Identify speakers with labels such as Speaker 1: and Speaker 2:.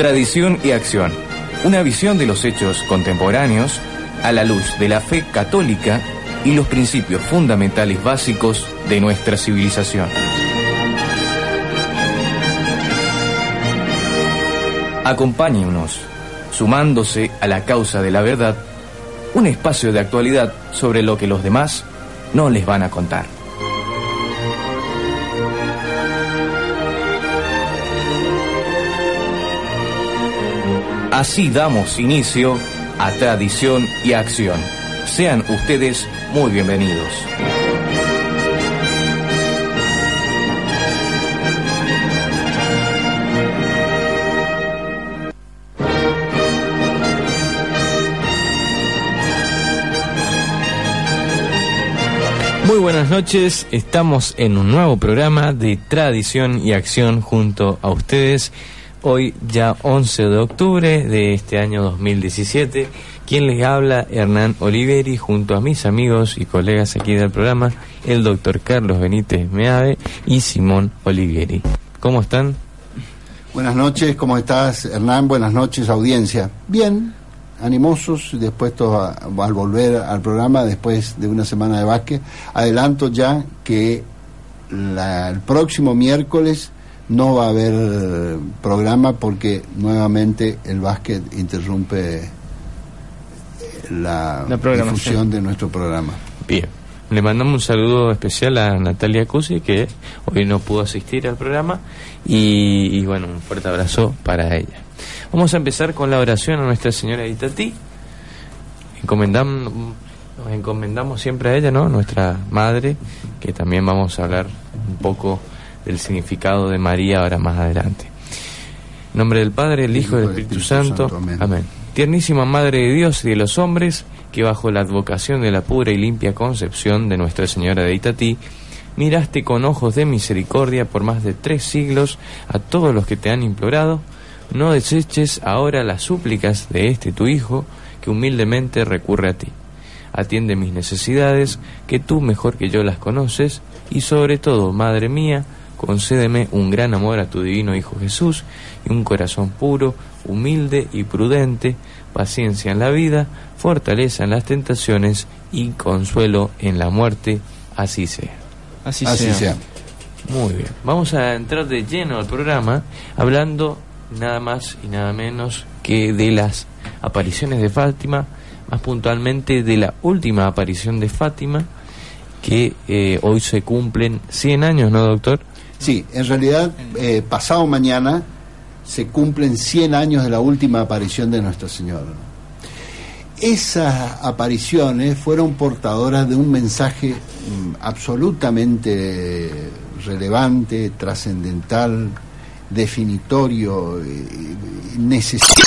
Speaker 1: Tradición y acción. Una visión de los hechos contemporáneos a la luz de la fe católica y los principios fundamentales básicos de nuestra civilización. Acompáñenos, sumándose a la causa de la verdad, un espacio de actualidad sobre lo que los demás no les van a contar. Así damos inicio a Tradición y Acción. Sean ustedes muy bienvenidos. Muy buenas noches, estamos en un nuevo programa de Tradición y Acción junto a ustedes. Hoy ya 11 de octubre de este año 2017, quien les habla Hernán Oliveri junto a mis amigos y colegas aquí del programa, el doctor Carlos Benítez Meave y Simón Olivieri. ¿Cómo están?
Speaker 2: Buenas noches, ¿cómo estás Hernán? Buenas noches audiencia. Bien, animosos, dispuestos a, al volver al programa después de una semana de básquet. Adelanto ya que la, el próximo miércoles no va a haber programa porque nuevamente el básquet interrumpe la,
Speaker 1: La
Speaker 2: difusión de nuestro programa.
Speaker 1: Bien. Le mandamos un saludo especial a Natalia Cusi, que hoy no pudo asistir al programa, y, y bueno, un fuerte abrazo para ella. Vamos a empezar con la oración a Nuestra Señora de Itatí. Encomendam- nos encomendamos siempre a ella, ¿no? Nuestra Madre, que también vamos a hablar un poco del significado de María ahora más adelante. En nombre del Padre, el Hijo y del Espíritu Santo.
Speaker 2: Amén.
Speaker 1: Amén. Tiernísima Madre de Dios y de los hombres, que bajo la advocación de la pura y limpia concepción de Nuestra Señora de Itatí, miraste con ojos de misericordia por más de tres siglos a todos los que te han implorado, no deseches ahora las súplicas de este tu Hijo, que humildemente recurre a ti. Atiende mis necesidades, que tú mejor que yo las conoces, y sobre todo, Madre mía, concédeme un gran amor a tu divino Hijo Jesús y un corazón puro, humilde y prudente, paciencia en la vida, fortaleza en las tentaciones y consuelo en la muerte, así sea.
Speaker 3: Así,
Speaker 2: Así
Speaker 3: sea.
Speaker 2: sea.
Speaker 1: Muy bien, vamos a entrar de lleno al programa hablando nada más y nada menos que de las apariciones de Fátima, más puntualmente de la última aparición de Fátima, que eh, hoy se cumplen 100 años, ¿no, doctor?
Speaker 2: Sí, en realidad, eh, pasado mañana se cumplen 100 años de la última aparición de Nuestra Señora. Esas apariciones fueron portadoras de un mensaje mm, absolutamente relevante, trascendental, definitorio, eh, necesario